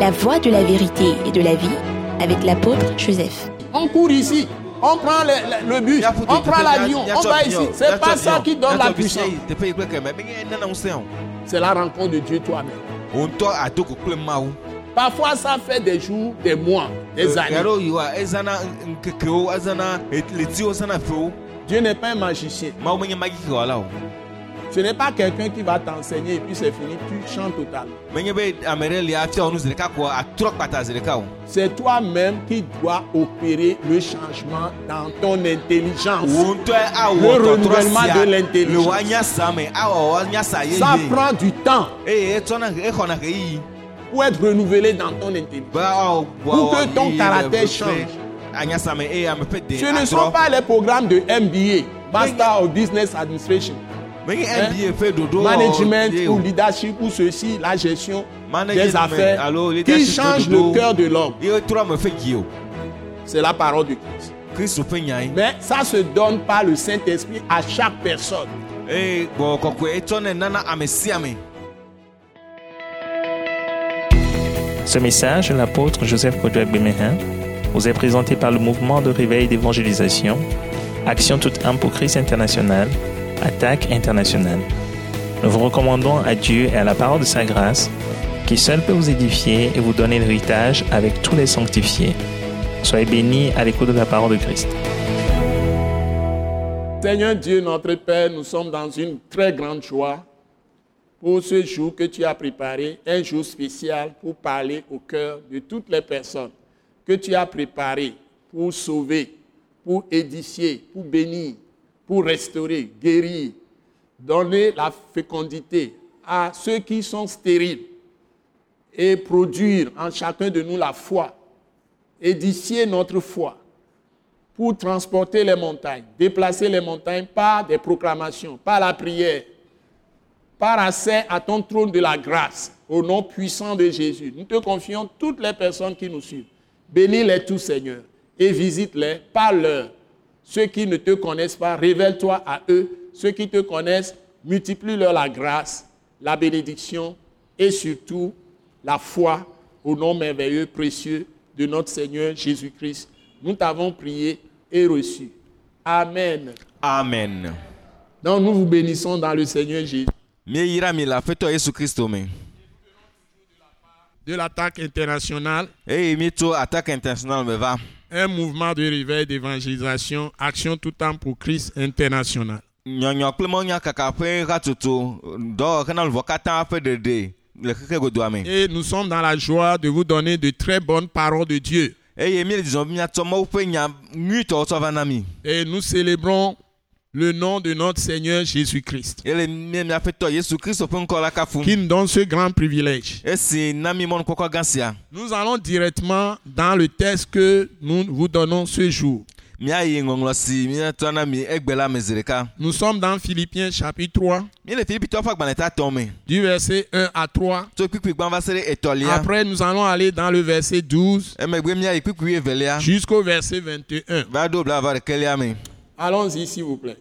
la voie de la vérité et de la vie avec l'apôtre Joseph. On court ici, on prend le, le- le bus, on prend l'avion, on va ici. C'est pas ça qui donne la puissance. C'est la rencontre de Dieu toi-même. Parfois, ça fait des jours, des mois, des années. Dieu n'est pas un magicien. Ce n'est pas quelqu'un qui va t'enseigner et puis c'est fini, tu chantes o. C'est toi-même qui dois opérer le changement dans ton intelligence. Le renouvellement de l'intelligence. Ça prend du temps etsɔna exɔna ɣeyiɣi. pour être renouvelé dans ton intelligence. Be awɔ Pour que ton caractère change. Ce ne sont pas les programmes de MBA, Master of Business Administration, Hein? Management ou leadership ou ceci, la gestion Management des affaires qui change le cœur de l'homme. C'est la parole de Christ. Mais ça se donne par le Saint-Esprit à chaque personne. ame. Ce message de l'apôtre Joseph Kodouak Bemehin vous est présenté par le mouvement de réveil d'évangélisation, Action toute âme pour Christ international, Attaque internationale. Nous vous recommandons à Dieu et à la parole de sa grâce, qui seul peut vous édifier et vous donner l'héritage avec tous les sanctifiés. Soyez bénis à l'écoute de la parole de Christ. Seigneur Dieu, notre Père, nous sommes dans une très grande joie pour ce jour que tu as préparé, un jour spécial pour parler au cœur de toutes les personnes que tu as préparées pour sauver, pour édifier, pour bénir, pour restaurer, guérir, donner la fécondité à ceux qui sont stériles et produire en chacun de nous la foi, édifier notre foi pour transporter les montagnes, déplacer les montagnes par des proclamations, par la prière, par accès à ton trône de la grâce, au nom puissant de Jésus. Nous te confions toutes les personnes qui nous suivent. Bénis-les tous, Seigneur, et visite-les, parle-leur. Ceux qui ne te connaissent pas, révèle-toi à eux. Ceux qui te connaissent, multiplie-leur la grâce, la bénédiction et surtout la foi au nom merveilleux, précieux de notre Seigneur Jésus-Christ. Nous t'avons prié et reçu. Amen. amen. Donc nous vous bénissons dans le Seigneur Jésus. De l'attaque internationale, eye mieto attaque international me va. Un mouvement de réveil d'évangélisation, Action tout temps pour Christ international. nyɔnyɔ kple mɔnyakaka ƒe hatsotso dɔwɔ hena luvɔ katã ƒe ɖeɖe le xexe godoa me. Et nous sommes dans la joie de vous donner de très bonnes paroles de Dieu. eye mi le dzidzɔ be miatsɔ Mawu ƒe nya nyuitɔwo tsɔ va na mi. Et nous célébrons le nom de notre Seigneur Jésus-Christ, qui nous donne ce grand privilège. Nous allons directement dans le texte que nous vous donnons ce jour. Nous sommes dans Philippiens chapitre 3, mi le filipitɔwo ƒe agbalẽ tatɔ me. du verset 1 à 3. tso kpikpi gbã va se ɖe etɔlia. Après, nous allons aller dans le verset 12 emegbe míayi kpikpi evelia. jusqu'au verset 21. Allons-y, s'il vous plaît.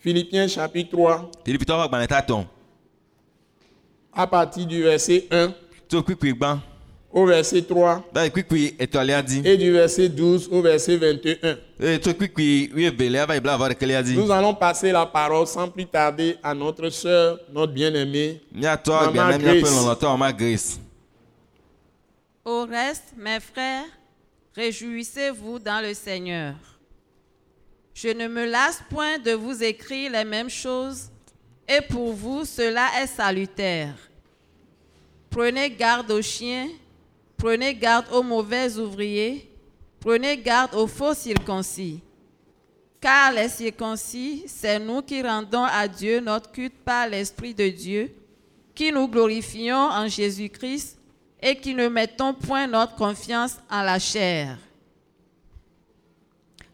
Philippiens chapitre 3, filipitɔwo ƒe agbalẽ tatɔ. à partir du verset 1 tso kpikpi gbã au verset 3 va yi kpikpi etɔlia dzi. et du verset 12 au verset 21. eye tso kpikpi wuievelia va yi bla va ɖekelia dzi. Nous allons passer la parole sans plus tarder à notre sœur, notre bien-aimée. Maman grace. Au reste, mes frères, réjouissez-vous dans le Seigneur. Je ne me lasse point de vous écrire les mêmes choses, et pour vous cela est salutaire. Prenez garde aux chiens, prenez garde aux mauvais ouvriers, prenez garde aux faux circoncis. Car les circoncis, c'est nous qui rendons à Dieu notre culte par l'Esprit de Dieu, qui nous glorifions en Jésus-Christ et qui ne mettons point notre confiance en la chair.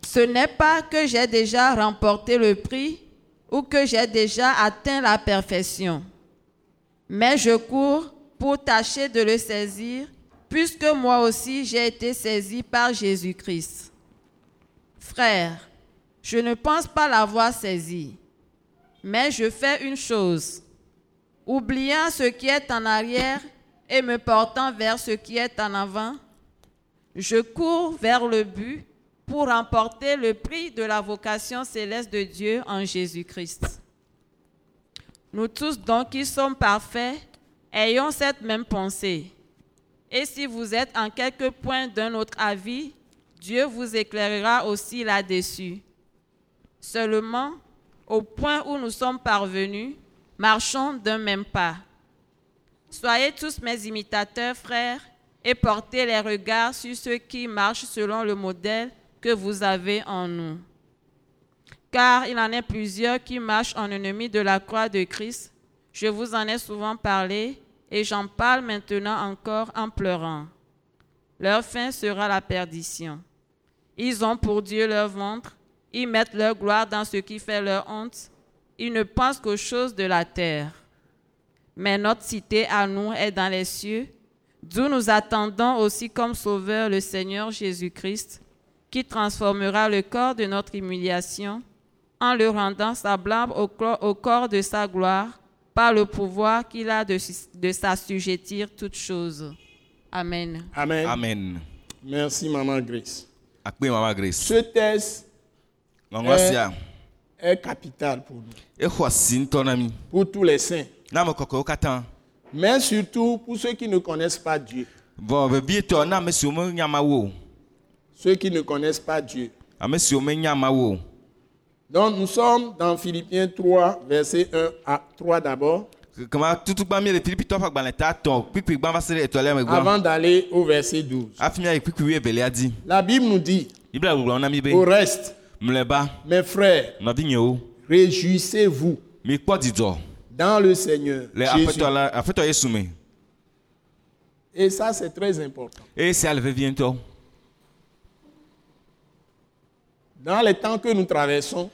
Ce n'est pas que j'ai déjà remporté le prix ou que j'ai déjà atteint la perfection, mais je cours pour tâcher de le saisir, puisque moi aussi j'ai été saisi par Jésus-Christ. Frère, je ne pense pas l'avoir saisi, mais je fais une chose. Oubliant ce qui est en arrière et me portant vers ce qui est en avant, je cours vers le but pour remporter le prix de la vocation céleste de Dieu en Jésus-Christ. Nous tous donc qui sommes parfaits, ayons cette même pensée. Et si vous êtes en quelque point d'un autre avis, Dieu vous éclairera aussi là-dessus. Seulement, au point où nous sommes parvenus, marchons d'un même pas. Soyez tous mes imitateurs, frères, et portez les regards sur ceux qui marchent selon le modèle que vous avez en nous. Car il en est plusieurs qui marchent en ennemis de la croix de Christ. Je vous en ai souvent parlé et j'en parle maintenant encore en pleurant. Leur fin sera la perdition. Ils ont pour Dieu leur ventre, ils mettent leur gloire dans ce qui fait leur honte, ils ne pensent qu'aux choses de la terre. Mais notre cité à nous est dans les cieux, d'où nous attendons aussi comme Sauveur le Seigneur Jésus-Christ, qui transformera le corps de notre humiliation en le rendant semblable au corps, au corps de sa gloire par le pouvoir qu'il a de, de s'assujettir toutes choses. Amen. Amen. amen Merci, Maman Grace. akpe mama grace Ce test sia est capital pour nous, pour tous les saints, mais surtout pour ceux qui ne connaissent pas Dieu. Ceux qui ne connaissent pas Dieu. Donc nous sommes dans Philippiens 3, verset 1 à 3 d'abord, avant d'aller au verset 12. hafi míayi kpikpi wi evelia dzi La Bible nous dit, au reste, mes frères, réjouissez-vous dans le Seigneur Jésus. Et ça, c'est très important. eye sia le vevie ŋutɔ Dans les temps que nous traversons,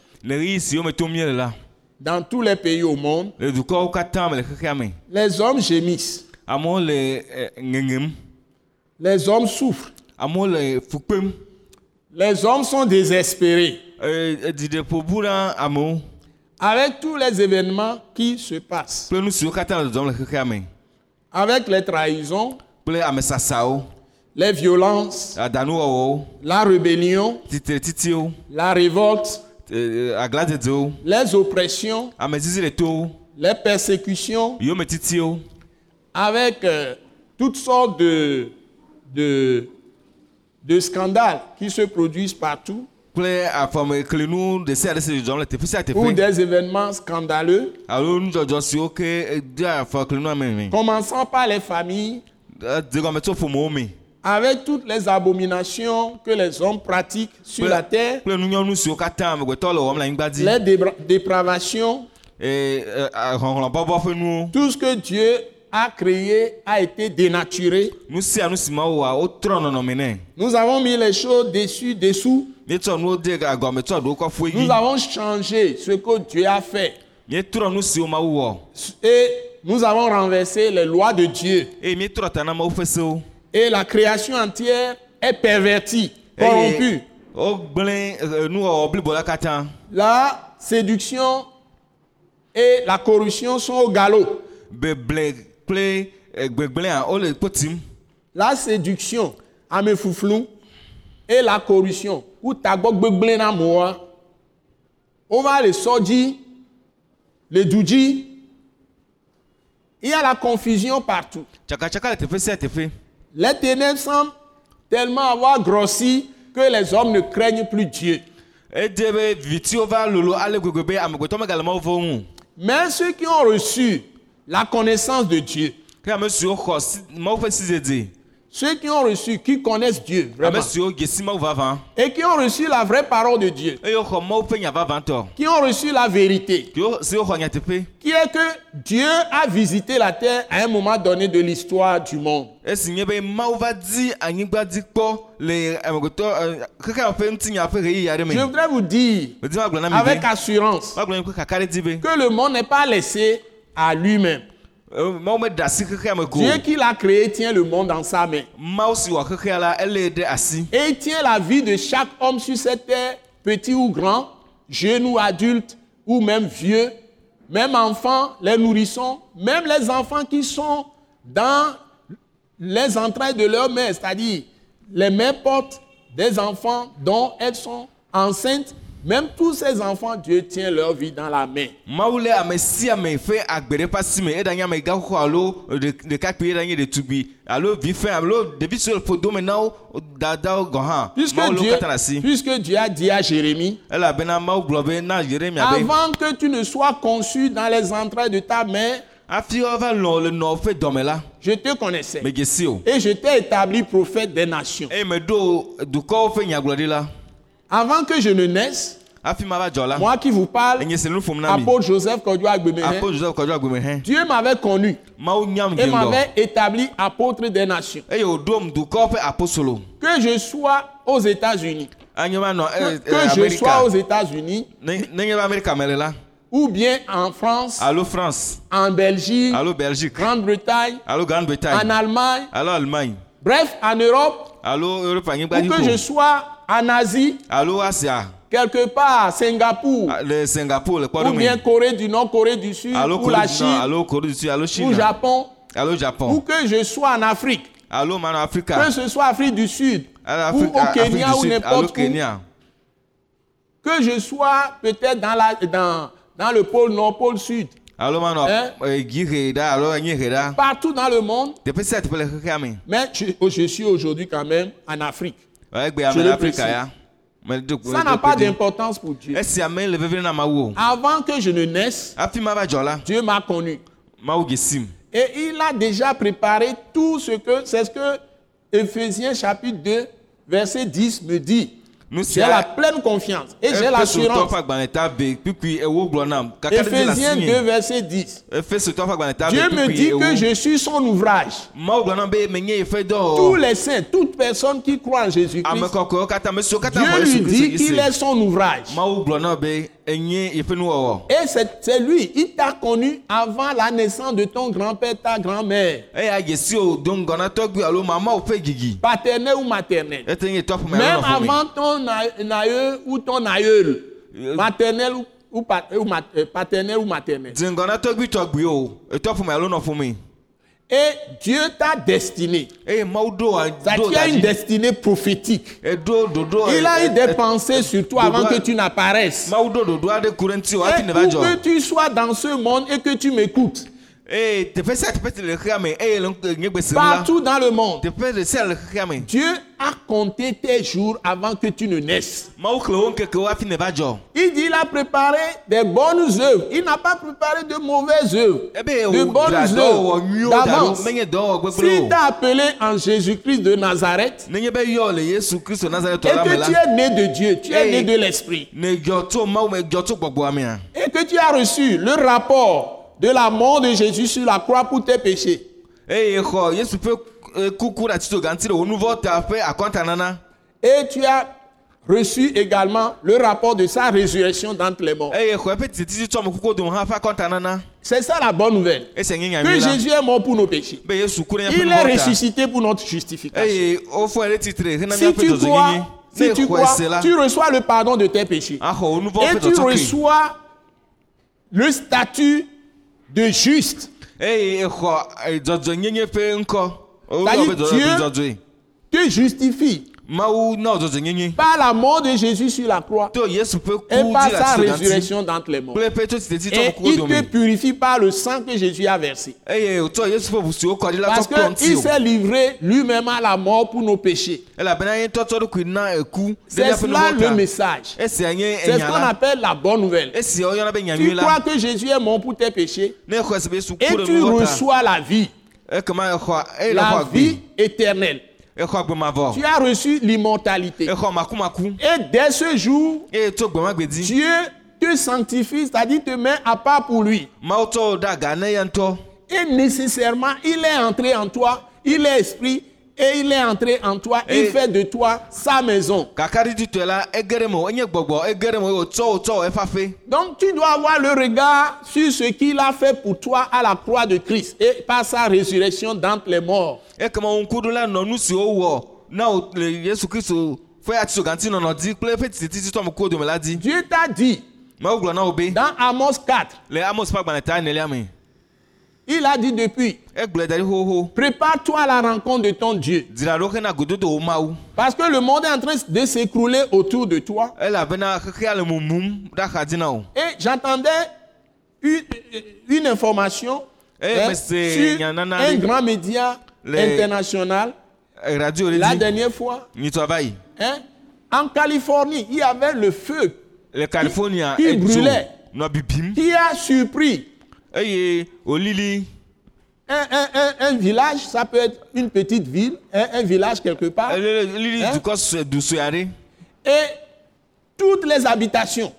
dans tous les pays au monde, les hommes gémissent, eh, ŋeŋem les hommes souffrent, les hommes sont désespérés. Eh, avec tous les événements qui se passent, avec les trahisons, les violences, la rébellion, la révolte, eh, aglãdzedzewo les oppressions, les persécutions, avec euh, toutes sortes de, de, de scandales qui se produisent partout, ou des événements scandaleux, eh, commençant par les familles, Avec toutes les abominations que les hommes pratiquent sur la terre, les dépravations, ƒe nuwo tout ce que Dieu a créé a été dénaturé. Nous avons mis les choses dessus, dessous. Nous avons changé ce que Dieu a fait. Et nous avons renversé les lois de Dieu. Et la création entière est pervertie, corrompue. eh, nuwɔwɔ blibo la katã La séduction et la corruption sont au galop. eh, tim La séduction, ame fuflu, et la corruption, ou on va le sɔdzi, le du dzi. Il y a la confusion partout. Les ténèbres semblent tellement avoir grossi que les hommes ne craignent plus Dieu. Mais ceux qui ont reçu la connaissance de Dieu, ceux qui ont reçu, qui connaissent Dieu ame vraiment, et qui ont reçu la vraie parole de Dieu, qui ont reçu la vérité, qui est que Dieu a visité la terre à un moment donné de l'histoire du monde. Je voudrais vous dire avec assurance que le monde n'est pas laissé à lui-même. Ko Dieu qui l'a créé tient le monde dans sa main. Et il tient la vie de chaque homme sur cette terre, petit ou grand, jeune ou adulte, ou même vieux, même enfants, les nourrissons, même les enfants qui sont dans les entrailles de leur mère, c'est-à-dire les mères portent des enfants dont elles sont enceintes. Même tous ces enfants, Dieu tient leur vie dans la main. Puisque Dieu, puisque Dieu a dit à Jérémie, avant que tu ne sois conçu dans les entrailles de ta mère, la je te connaissais. Et je t'ai établi prophète des nations. Avant que je ne naisse, moi qui vous parle, apôtre Joseph Kodjo Dieu m'avait connu et m'avait établi apôtre des nations. apostolo Que je sois aux États-Unis, que, eh, que eh, je sois aux États-Unis, ou bien en France, alo france. En Belgique, alo belgique. Grande-Bretagne, en Allemagne, alo allemagne. Bref, en Europe, ou que je sois en Asie, quelque part Singapour, le singapour le ou bien Corée du Nord, Corée du Sud, ou corée la Chine, nord alo corée du sud alo ou Japon, alo ou japon que je sois en Afrique, que ce soit Afrique du Sud, ou au Kenya ou n'importe où, kenya. que je sois peut-être dans, la, dans, dans le pôle Nord, pôle Sud, Hein? ɖa partout dans le monde, mais je, je suis aujourd'hui quand même en Afrique. Je le précise. Ça n'a pas d'importance pour Dieu. Avant que je ne naisse, la Dieu m'a connu. Et il a déjà préparé tout ce que, c'est ce que Ephésiens chapitre 2, verset 10 me dit. J'ai la pleine confiance et j'ai l'assurance. Ephésiens asi 2, nye verset 10. Efesotɔ ƒe agbalẽ ta be Dieu me dit que je suis son ouvrage. mawu gblɔ nam be menye yeƒe Tous les saints, toute personne qui croit en Jésus-Christ, katã Dieu lui dit qu'il est son ouvrage. Et c'est lui, il t'a connu avant la naissance de ton grand-père, ta grand-mère, dzidzi paternel ou maternel? tɔƒome Même avant ton a- naïeux ou ton aïeul, maternel ou, ou euh, paternel ou maternel? Et Dieu t'a destiné. Ça tu as une destinée prophétique. Il a eu des pensées sur toi avant que tu n'apparaisses. Et que tu sois dans ce monde et que tu m'écoutes, si partout dans le monde, Dieu a compté tes jours avant que tu ne naisses. Il dit il a préparé des bonnes œuvres. Il n'a pas préparé de mauvaises œuvres. ebe De wòdzra bonnes œuvres ɖo d'avance. o t'a appelé en Jésus-Christ de Nazareth kristo et que tu es né de Dieu, tu es né de l'Esprit, mea et que tu as reçu le rapport de la mort de Jésus sur la croix pour tes péchés, eh, akɔntanana et tu as reçu également le rapport de sa résurrection d'entre les morts. akɔntanana C'est ça la bonne nouvelle. nye Que Jésus est mort pour nos péchés. Il est ressuscité pour notre justification. Si tu crois, si tu crois, tu reçois le pardon de tes péchés. nu vɔ Et tu reçois le statut de juste. exɔ eh, C'est-à-dire woyɔ be Dieu- Te justifie par la mort de Jésus sur la croix. Et par sa résurrection d'entre les morts. Et il te purifie par le sang que Jésus a versé. ɖi la Parce qu'il s'est livré lui-même à la mort pour nos péchés. C'est vɔ le message. C'est ce qu'on appelle la bonne nouvelle. be Tu crois que Jésus est mort pour tes péchés? Et tu reçois la vie, la vie éternelle. Tu as reçu l'immortalité. Et dès ce jour, Dieu te sanctifie, c'est-à-dire te met à part pour lui. Et nécessairement, il est entré en toi, il est esprit, et il est entré en toi, il Et- fait de toi sa maison. Donc tu dois avoir le regard sur ce qu'il a fait pour toi à la croix de Christ et par sa résurrection d'entre les morts. Dieu t'a dit dans Amos 4, Il a dit depuis, xoxo prépare-toi à la rencontre de ton Dieu. Parce que le monde est en train de s'écrouler autour de toi. Et j'entendais une, une information Eh, hein, sur un grand média international. Eh, la dernière fois. hein, en Californie, il y avait le feu. Le qui edzo brûlait. qui a surpris? Eye un, un- un- un village, ça peut être une petite ville, un, un village quelque part, ele lili Hein? dukɔ sue du aɖe et toutes les habitations.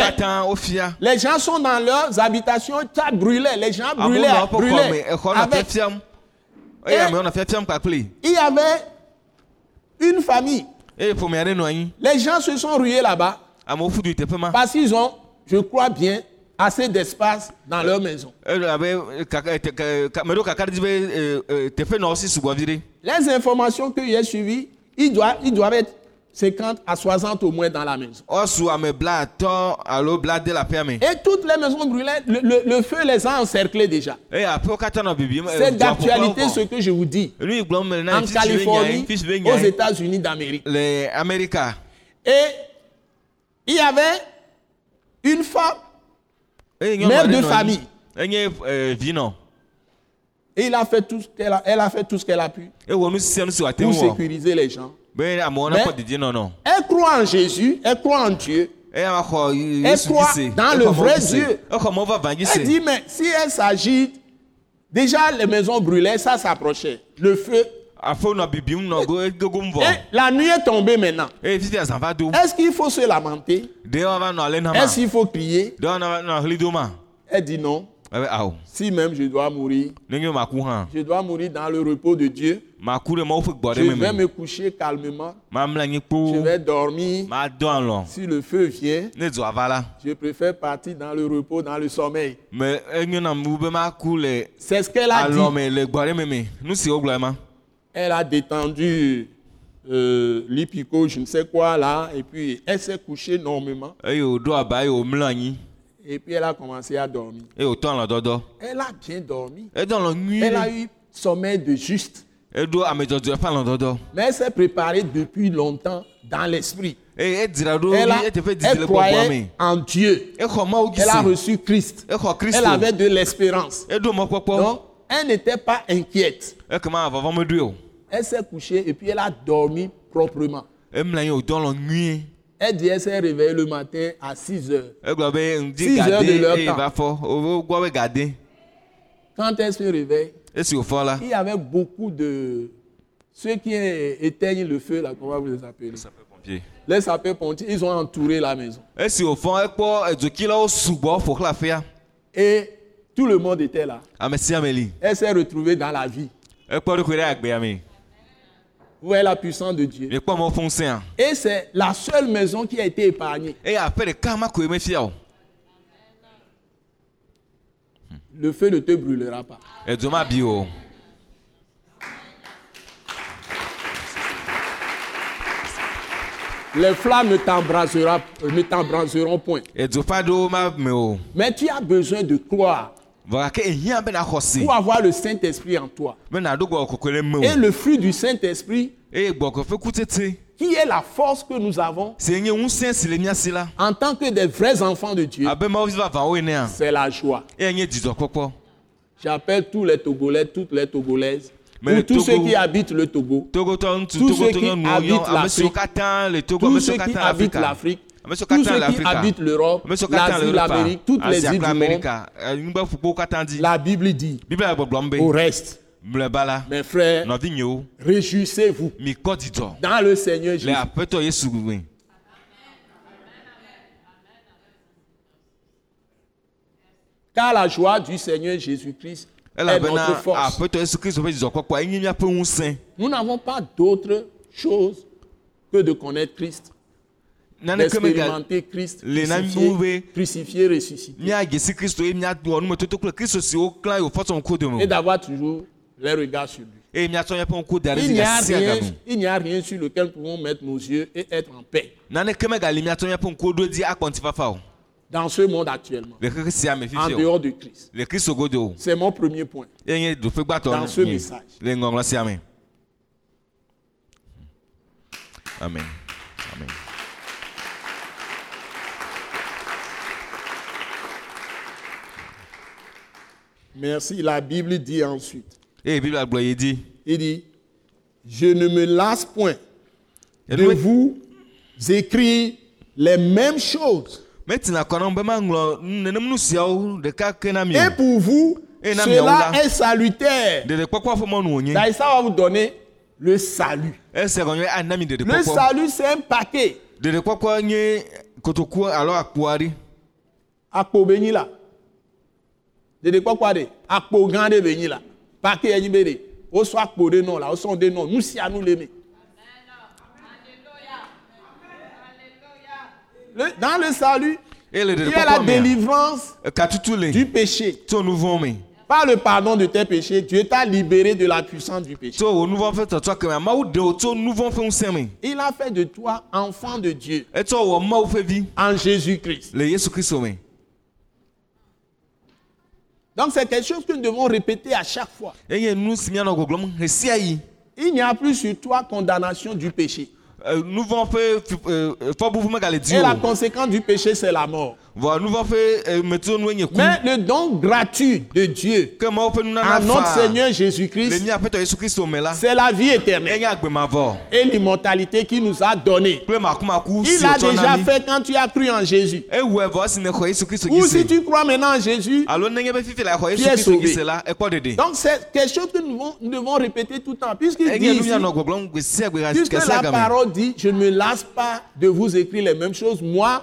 katã wofia Les gens sont dans leurs habitations, ça brûlait, les gens amewo brûlaient, brûlaient. Avec- Eh. kpakpli il y avait une famille. Les gens se sont rués là-bas du ma parce qu'ils ont, je crois bien, assez d'espace dans leur maison. Les informations que j'ai suivies, ils doivent, ils doivent être 50 à 60 au moins dans la maison. me Et toutes les maisons brûlaient, le, le- le feu les a encerclés déjà. eh, C'est dua d'actualité ce que je vous dis. En Californie, aux États-Unis d'Amérique. Et il y avait une femme Mère de famille. vinɔ et il a fait tout ce qu'elle a, elle a fait tout ce qu'elle a pu pour wɔ sécuriser les gens. Mais- Elle croit en Jésus, elle croit en Dieu. Elle croit dans le vrai Dieu. Elle dit, mais si elle s'agit, déjà les maisons brûlaient, ça s'approchait. Le feu. Et la nuit est tombée maintenant. do Est-ce qu'il faut se lamenter? Est-ce qu'il faut crier? Elle dit non. ebe awo Si même je dois mourir, je dois mourir dans le repos de Dieu. Je vais me coucher calmement. Je vais dormir. Si le feu vient, je préfère partir dans le repos, dans le sommeil. C'est ce qu'elle a dit. Elle a détendu euh, je ne sais quoi là, et puis elle s'est couchée normalement. anyi Et puis elle a commencé à dormir. Elle a bien dormi. Elle a eu sommeil de juste. dɔdɔ Mais elle s'est préparée depuis longtemps dans l'esprit. Elle, a- elle croyait en Dieu. Elle a reçu Christ. Elle avait de l'espérance. Donc, elle n'était pas inquiète. Elle s'est couchée et puis elle a dormi proprement. Elle dit elle s'est réveillée le matin à 6 heures. egblɔ be ŋdi Six heures gade de leur temps. be gade Quand elle se réveille, il y avait beaucoup de ceux qui éteignent le feu, là, comment vous les appelez? Les sapeurs-pompiers, ils ont entouré la maison. Et tout le monde était là. li Elle s'est retrouvée dans la vie. Vous voyez la puissance de Dieu? ŋusẽa Et c'est la seule maison qui a été épargnée. eye aƒe ɖeka ma koe mefia o Le feu ne te brûlera pas. Les flammes ne t'embraseront point. edzo ƒe aɖewo ma me o Mais tu as besoin de croire pour avoir le Saint-Esprit en toi. Et le fruit du Saint-Esprit, qui est la force que nous avons en tant que des vrais enfants de Dieu, enea c'est la joie. J'appelle tous les Togolais, toutes les Togolaises, ou tous ceux qui habitent le Togo, Tous ceux qui habitent l'Afrique, tous ceux qui habitent l'Afrique, tous ceux qui habitent l'Europe, l'Asie, l'Amérique, toutes les îles du monde. dzi La Bible dit au reste, mes frères, réjouissez-vous. Dans le Seigneur Jésus. Car la joie du Seigneur Jésus-Christ est notre force. Nous n'avons pas d'autre chose que de connaître Christ, d'expérimenter Christ crucifié, ressuscité, et d'avoir toujours les regards sur lui. Il n'y, a rien, il n'y a rien sur lequel nous pouvons mettre nos yeux et être en paix. dans ce monde actuellement, en dehors de Christ. C'est mon premier point. Dans ce message. amen. Amen Merci. La Bible dit ensuite, biblia gblɔ yi dzi il dit, je ne me lasse point de vous écrire les mêmes choses. Et pour vous, Et cela est salutaire. wònye Ça, va vous donner le salut. mi Le salut, c'est un paquet. akpo aɖe de akpo gã ɖe be nyi la pake enyi be de wosɔ akpo ɖe nɔ la wosɔ ɖe nɔ nu sia nu le me. Le- dans le salut, le il y a la délivrance katutu du péché. Par le pardon de tes péchés, Dieu t'a libéré de la puissance du péché. Il a fait de toi enfant de Dieu en Jésus-Christ. le yesu kristo me Donc c'est quelque chose que nous devons répéter à chaque fois. Il n'y a plus sur toi condamnation du péché. Megale dzi Et la conséquence du péché, c'est la mort. Ku Mais le don gratuit de Dieu à notre Seigneur Jésus-Christ, c'est la vie éternelle et l'immortalité qu'il nous a donnée. Il wotsɔ déjà fait quand tu as cru en Jésus. Ou si tu crois maintenant en Jésus, Tu es sauvé. donc c'est quelque chose que nous devons, nous devons répéter tout le temps. Puisqu'il dit ici, puisque la parole dit, je ne me lasse pas de vous écrire les mêmes choses. Moi,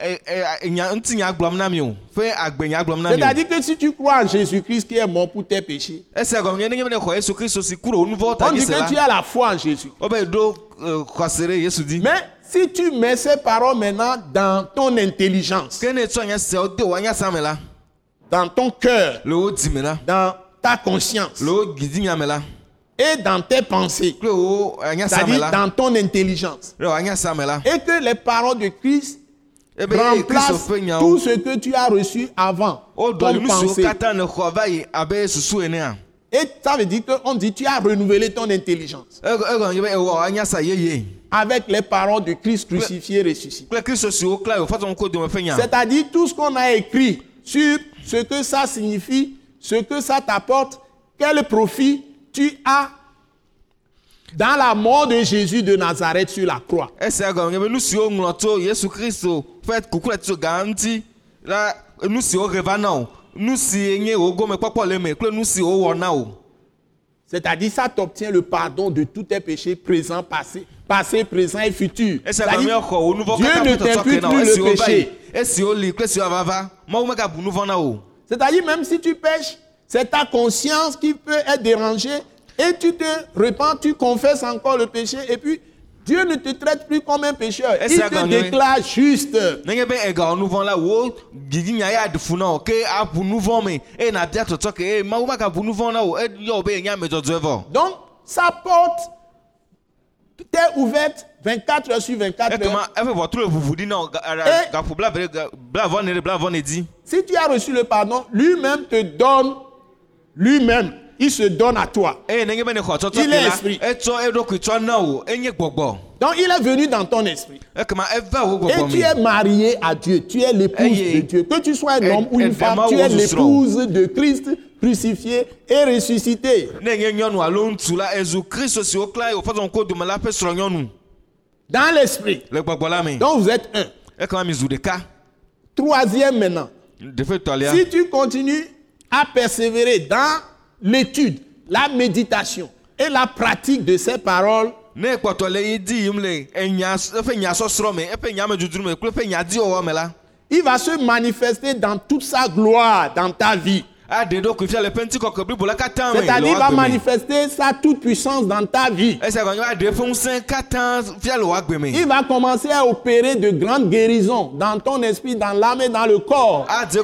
eh, eh, C'est-à-dire que si tu crois en Jésus-Christ qui est mort pour tes péchés, esia gɔme nye nenye be ne xɔ yesu kristo si ku ɖe wo nu vɔwo ta on dzi dit se que tu as la foi en Jésus. eh, ɖe yesu dzi Mais si tu mets ces paroles maintenant dans ton intelligence, dans ton cœur, dans ta conscience et dans tes pensées, c'est-à-dire dans ton intelligence, et que les paroles de Christ remplacent ƒe nyawo tout ce que tu as reçu avant comme pensée. susu enea Et ça veut dire qu'on dit tu as renouvelé ton intelligence avec les paroles de Christ crucifié et ressuscité. C'est-à-dire tout ce qu'on a écrit sur ce que ça signifie, ce que ça t'apporte, quel profit tu as dans la mort de Jésus de Nazareth sur la croix. Ƒe kuku le tso gã ŋuti la nu siwo he va na o nu si nye wo gomekpɔkpɔ le me kple nu si wo wɔ na o C'est-à-dire ça t'obtient le pardon de tous tes péchés présents, passés, passé, présent et futur. nu vɔ Dieu ne t'impute plus le péché. C'est-à-dire même si tu pêches, c'est ta conscience qui peut être dérangée et tu te repens, tu confesses encore le péché et puis Dieu ne te traite plus comme un pécheur. Il te déclare juste. Donc, sa porte t'est ouverte 24 heures sur 24 heures. ekema eƒe ʋɔtru le ʋuʋu ɖi na o ga- ara- Eh. dzi Si tu as reçu le pardon, lui-même te donne, lui-même, il se donne à toi. tɔtɔ Il est esprit. enye gbɔgbɔ Donc, il est venu dans ton esprit. Et tu es marié à Dieu. Tu es l'épouse de Dieu. Que tu sois un homme ou une femme, tu es l'épouse de Christ crucifié et ressuscité. Dans l'esprit. Donc, vous êtes un. Troisième maintenant. Si tu continues à persévérer dans l'étude, la méditation et la pratique de ces paroles, il va se manifester dans toute sa gloire dans ta vie. Le C'est-à-dire, il va manifester sa toute puissance dans ta vie. Me. Il va commencer à opérer de grandes guérisons dans ton esprit, dans l'âme et dans le corps. Atɔ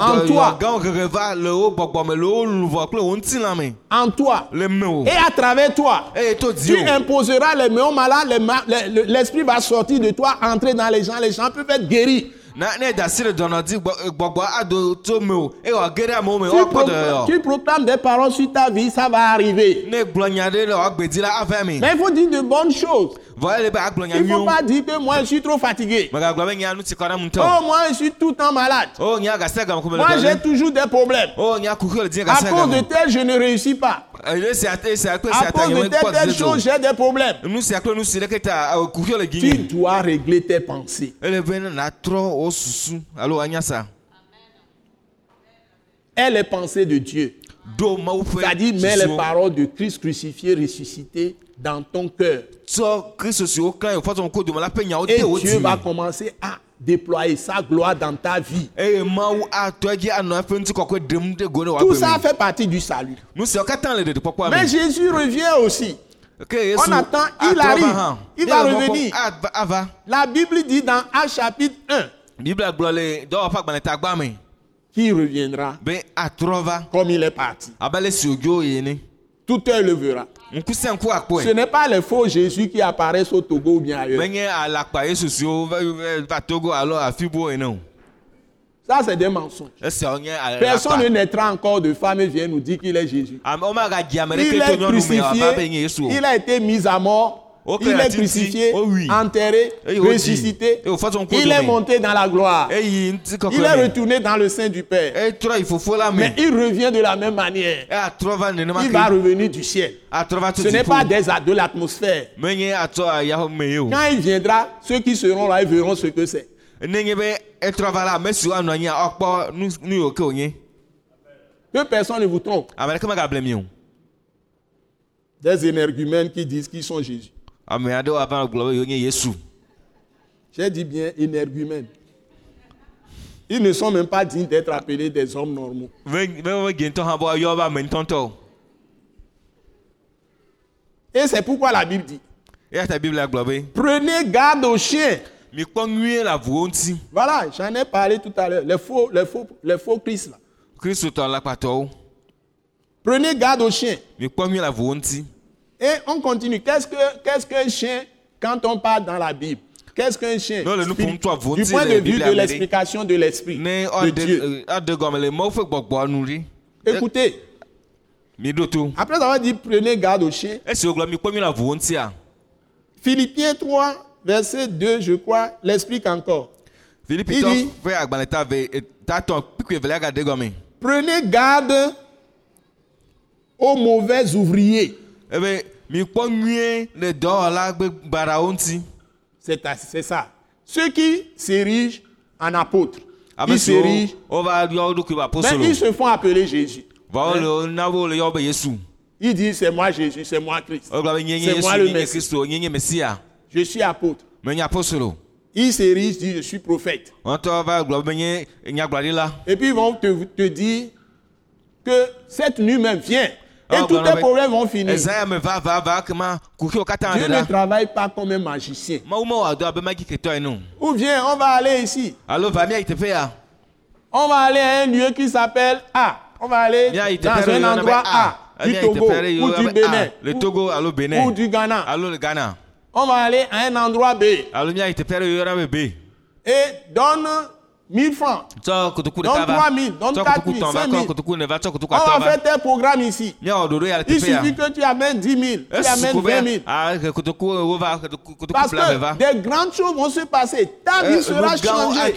En toi. En toi. Et à travers toi. to Tu imposeras les mains malades, les ma- les- le- l'esprit va sortir de toi, entrer dans les gens, les gens peuvent être guéris. Na ne le gbɔgbɔ ado eye amewo me Tu, proclames des paroles sur ta vie, ça va arriver. ne gblɔ nya ɖe le woagbe dzi la ava mi. Mais il faut dire de bonnes choses. agblɔ nya Il ne faut pas dire que moi je suis trop fatigué. megagblɔ be nya ŋuti kɔ ɖe mu ŋutɔ. Oh, moi je suis tout le temps malade. o nya gasi agame ko me le Moi j'ai toujours des problèmes. o nya kuku le dzi À cause de tel, je ne réussis pas. Kple À cause de telle, kpɔ telle dzidzɔ. chose, j'ai des problèmes. dzi Tu dois régler tes pensées. sa. Et les pensées de Dieu. C'est-à-dire, mets les paroles de Christ crucifié, ressuscité dans ton cœur. Et Dieu va me. commencer à déployer sa gloire dans ta vie. Tout ça fait partie du salut. Mais. Jésus revient aussi. on attend, il arrive. Il va gbɔ revenir. ava- ava. La Bible dit dans Actes chapitre 1 biblia gblɔ le dɔwɔƒe agbalẽtagba me qu'il reviendra be atrɔ va comme il est parti. yi ene. Tout œil le verra. Ce n'est pas les faux Jésus qui apparaissent au Togo ou bien ailleurs. Ça, c'est des mensonges. Personne ne naîtra encore de femme et vient nous dire qu'il est Jésus. Ame Il est crucifié, il a été mis à mort, Il est crucifié, oh oui. enterré, dit, ressuscité, on il est monté dans la gloire. eyi Il est retourné dans le sein du Père. Mais il revient de la même manière. Il va revenir du ciel. Ce n'est pas des de l'atmosphère. Quand il viendra, ceux qui seront là, ils verront ce que c'est. wònye. Que personne ne vous trompe. o. Des énergumènes qui disent qu'ils sont Jésus. Ame aɖewo ava gblɔ be yewo nye yesu. J'ai dit bien énergumènes. Ils ne sont même pas dignes d'être appelés des hommes normaux. Et c'est pourquoi la Bible dit prenez garde aux chiens. Voilà, j'en ai parlé tout à l'heure. Les faux, les faux, les faux Christ là. lakpatɔwo Prenez garde aux chiens. Et on continue. Qu'est-ce que qu'est-ce qu'un chien quand on parle dans la Bible Qu'est-ce qu'un chien? Non, nous Du point de vue de l'explication de l'esprit ne de Dieu. nu ɖi. Écoutez, to. après avoir dit prenez garde le avuwo ŋutia. Philippiens 3, verset 2, je crois, l'explique encore. Il dit-. Prenez garde aux mauvais ouvriers. Ebe mikpɔ nyuie le dɔwɔla ŋuti. C'est ça. Ceux qui s'érigent en apôtres, ame siwo s'érigent, wova yɔ wo ɖokui be mais ils se font appeler Jésus. vɔwo le na wo le yɔ be yesu. Ils disent c'est moi Jésus, c'est moi Christ. wogblɔ be nye nye C'est yesu moi le nye nye Messie. kristo nye nye mesia. Je suis apôtre. menye apostolo. Ils s'érigent, disent je suis prophète. Et puis ils vont te, te dire que cette nuit même vient. Et Oh, tous tes problèmes vont finir. Dieu ne travaille pas comme un magicien. Ou bien on va aller ici. On va aller à un lieu qui s'appelle A. On va aller dans un endroit A. Du Togo ou du Bénin. Le ou- Togo alo Benin. Ou du Ghana. Le Ghana. On va aller à un endroit B. Et donne 1000 francs. Donne ɖeka va. 3000, donne Tsɔ 4000, kotoku tɔn va. 5000. Kɔ kotoku ne va. Tsɔ kotoku On va faire tes programmes ici. Il suffit que tu amènes 10 000, tu amènes ko 20 be 000. ah kotoku Parce que des grandes choses vont se passer. Ta vie Eh, sera changée.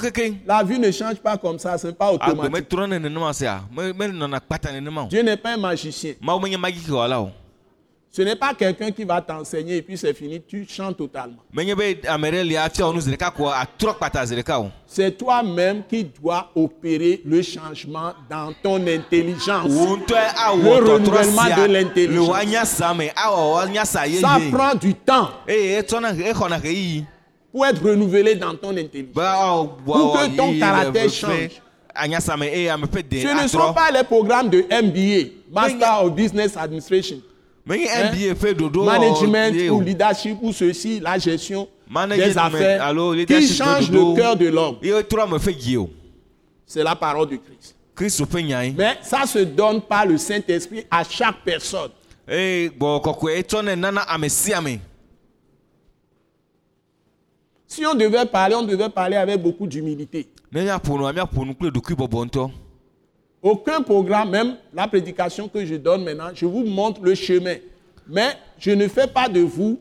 kekeŋ. La vie ne change pas comme ça, ce n'est pas Agbe automatique. Dieu n'est pas un magicien. Ce n'est pas quelqu'un qui va t'enseigner et puis c'est fini, tu chantes totalement. C'est toi-même qui dois opérer le changement dans ton intelligence. awɔ Le renouvellement de l'intelligence. me awɔ anyasa Ça prend du temps etsɔna exɔna ɣeyiɣi pour être renouvelé dans ton intelligence. be awɔ Pour que ton caractère change. Ce ne sont pas les programmes de MBA, Master of Business Administration, menye Hein? mba ƒe ɖoɖo Management ye ou leadership ou ceci, la gestion des affaires qui change dodo. le cœur de l'homme. C'est la parole de Christ. nyae Mais ça se donne par le Saint-Esprit à chaque personne. ame sia ame Si on devait parler, on devait parler avec beaucoup d'humilité. Aucun programme, même la prédication que je donne maintenant, je vous montre le chemin. Mais je ne fais pas de vous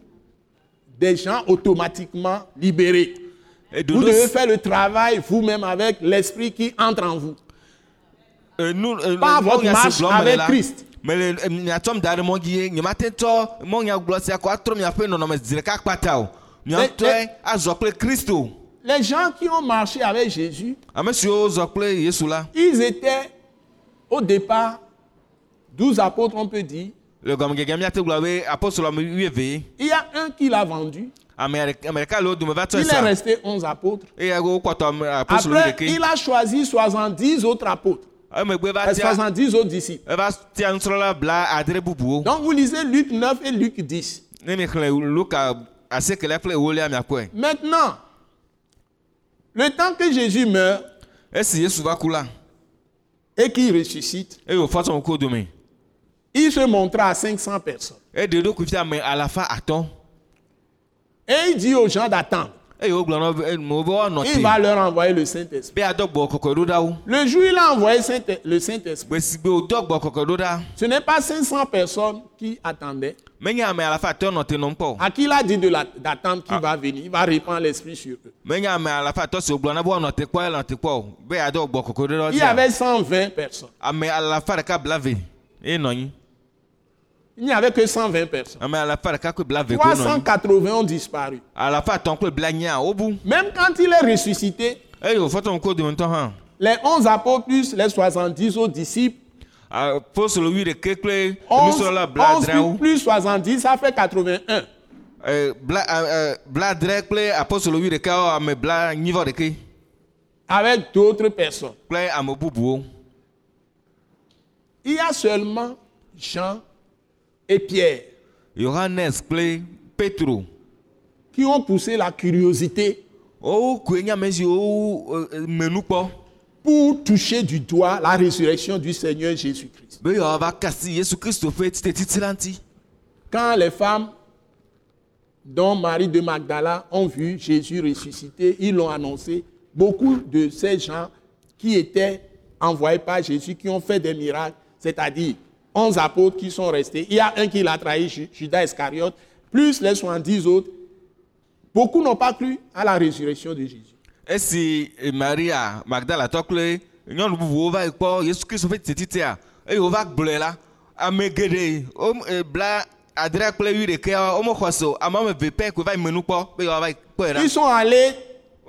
des gens automatiquement libérés. Vous devez faire le travail vous-même avec l'esprit qui entre en vous. e nu e, Pas votre marche avec Christ. mele miatsɔm da ɖe mɔ dzi ye nyemate tsɔ mɔnya gblɔ sia kɔ atrɔ miaƒe nɔnɔme zi ɖeka kpata o miatɔe azɔ kple kristo Les gens qui ont marché avec Jésus, ame siwo zɔ kple yesu la ils étaient au départ 12 apôtres, on peut dire. Il y a un qui l'a vendu. Il est resté 11 apôtres. Après, il a choisi 70 autres apôtres, emegbe va euh, tia 70 autres disciples. bubuwo Donc vous lisez Luc 9 et Luc 10. ne mi xlẽ luka asiekele kple ewolia miakpɔe Maintenant, le temps que Jésus meurt esi yesu va ku la et qu'il ressuscite, il se montra à 500 personnes. Et il dit aux gens d'attendre. Il va leur envoyer le Saint-Esprit. Le jour où il a envoyé le Saint-Esprit, ce n'est pas 500 personnes qui attendaient. Menye ame alafa atɔ nɔ te nɔm kpɔ o À qui il a dit d'attendre qu'il va venir, il va répandre l'Esprit sur eux. Il y avait 120 personnes. nɔ anyi Il n'y avait que 120 personnes. ame alafa ɖeka kple blave ko nɔ anyi 380 ont disparu. Même quand il est ressuscité, ŋutɔ hã les 11 apôtres plus les 70 autres disciples, apostolo wi ɖeke kple 11, nusrɔ̃la bla 11 adreawo plus 70, ça fait 81. Eh, bla eh, eh, bla adre kple apostolo wi ɖeka wo ame bla nyivɔ ɖeke Avec d'autres personnes. kple ame bubuwo Il y a seulement Jean et Pierre kple petro. qui ont poussé la curiosité. Siwo pour toucher du doigt la résurrection du Seigneur Jésus-Christ. Quand les femmes dont Marie de Magdala ont vu Jésus ressuscité, ils l'ont annoncé. Beaucoup de ces gens qui étaient envoyés par Jésus, qui ont fait des miracles, c'est-à-dire 11 apôtres qui sont restés. Il y a un qui l'a trahi, Ju- Judas Iscariote, plus les 70 autres. Beaucoup n'ont pas cru à la résurrection de Jésus. Esi eh, maria magdalatɔ kple nyɔnu bubuwo va yi kpɔ yesu kristo ƒe tititia eye wova gblɔe la ame geɖe wo bla adre kple wi ɖekea womexɔ se o ame wɔme eve pɛ koe va yi me nu kpɔ be yewoava yi kpɔe ɖa Ils sont allés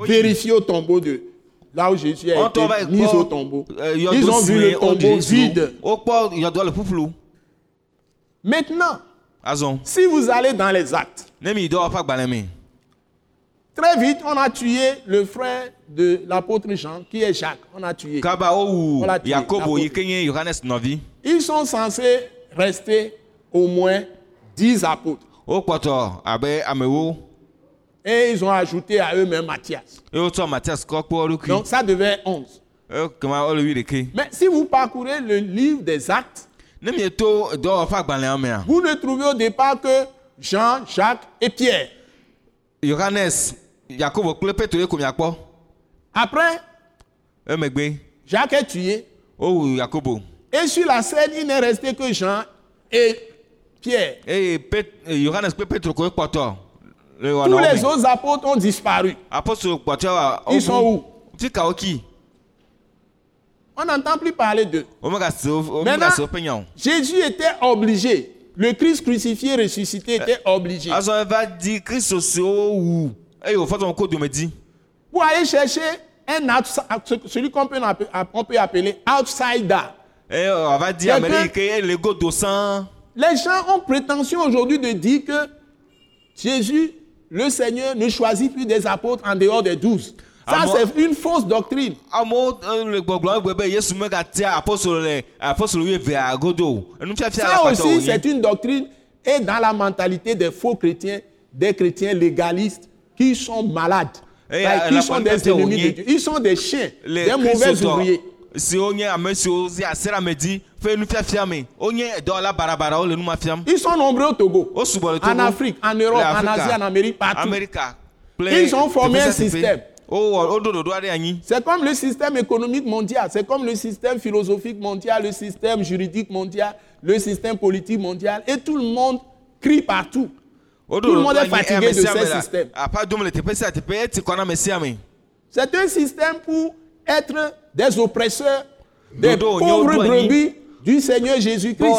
vérifier au tombeau de là où Jésus a été mis au tombeau. eh, Ils ont vu le tombeau vide. le ƒuƒlu Maintenant, si vous allez dans les actes, ne mi agbalẽ Très vite, on a tué le frère de l'apôtre Jean, qui est Jacques. On a tué. kaba wowu Voilà, tu- yakobo la yi ke nye yohanes nɔvi Ils sont censés rester au moins 10 apôtres. Et ils ont ajouté à eux-mêmes Matthias. Donc ça devait 11. Eye kema wole wi ɖeke Mais si vous parcourez le livre des actes, mea vous ne trouvez au départ que Jean, Jacques et Pierre. Yakobo kple petro ko miakpɔ Après, emegbe Jacques est tué. wowu yakobo Et sur la scène, il n'est resté que Jean et Pierre. eye Pet- eh, yohanes kple petro koe kpɔtɔ le Tous les autres apôtres ont disparu. apostolo kpɔtɔa Ils sont où? ti kawo ki? On n'entend plus parler d'eux. Maintenant- Jésus était obligé. Le Christ crucifié, ressuscité était obligé. Di Pour aller chercher un outside, celui qu'on peut, on peut appeler outsider. godo sãa Les gens ont prétention aujourd'hui de dire que Jésus, le Seigneur, ne choisit plus des apôtres en dehors des douze. Ça, Amewo- c'est une fausse doctrine. eh, Ça aussi, c'est une doctrine et dans la mentalité des faux chrétiens, des chrétiens légalistes qui sont malades, Et, euh, qui sont des ennemis de. Dieu. Ils sont des chiens, le des mauvais ouvriers. Ils sont nombreux au Togo, en Afrique, en Europe, en Asie, en Amérique, partout. Ils ont formé un système. ɖoɖo aɖe anyi C'est comme le système économique mondial, c'est comme le système philosophique mondial, le système juridique mondial, le système politique mondial, et tout le monde crie partout. Tout le monde est fatigué de ame sia ame C'est un système pour être des oppresseurs, des pauvres brebis du Seigneur Jésus-Christ.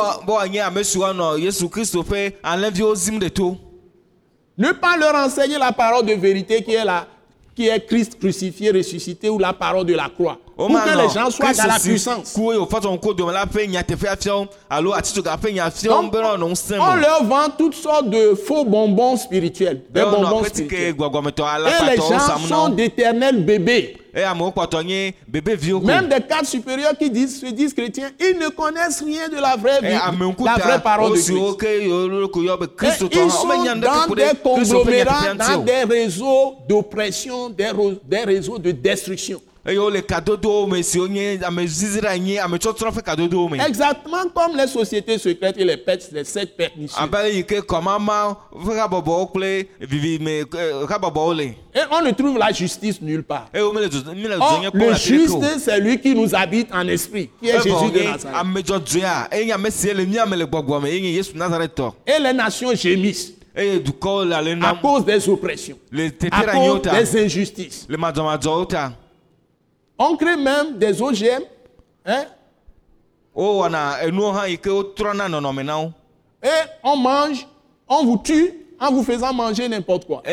Ne pas leur enseigner la parole de vérité qui est, la, qui est Christ crucifié, ressuscité ou la parole de la croix. Pour que les gens soient dans la puissance. Donc, on leur vend toutes sortes de faux bonbons spirituels. Des wònɔ bonbons spirituels. Et les gens sont d'éternels bébés. ko Même des cadres supérieurs qui disent, se disent chrétiens, ils ne connaissent rien de la vraie vie, eye ame la vraie ŋkuta parole de Christ. Et ils sont dans des conglomérats, dans des réseaux d'oppression, des réseaux de destruction. Exactement comme les sociétés secrètes et les pets, les sectes Et on ne trouve la justice nulle part. Or, le juste, c'est lui qui nous habite en esprit, qui est Jésus de Nazareth. Et les nations gémissent à cause des oppressions, à cause des injustices. On crée même des OGM hein, et on mange, on vous tue en vous faisant manger n'importe quoi.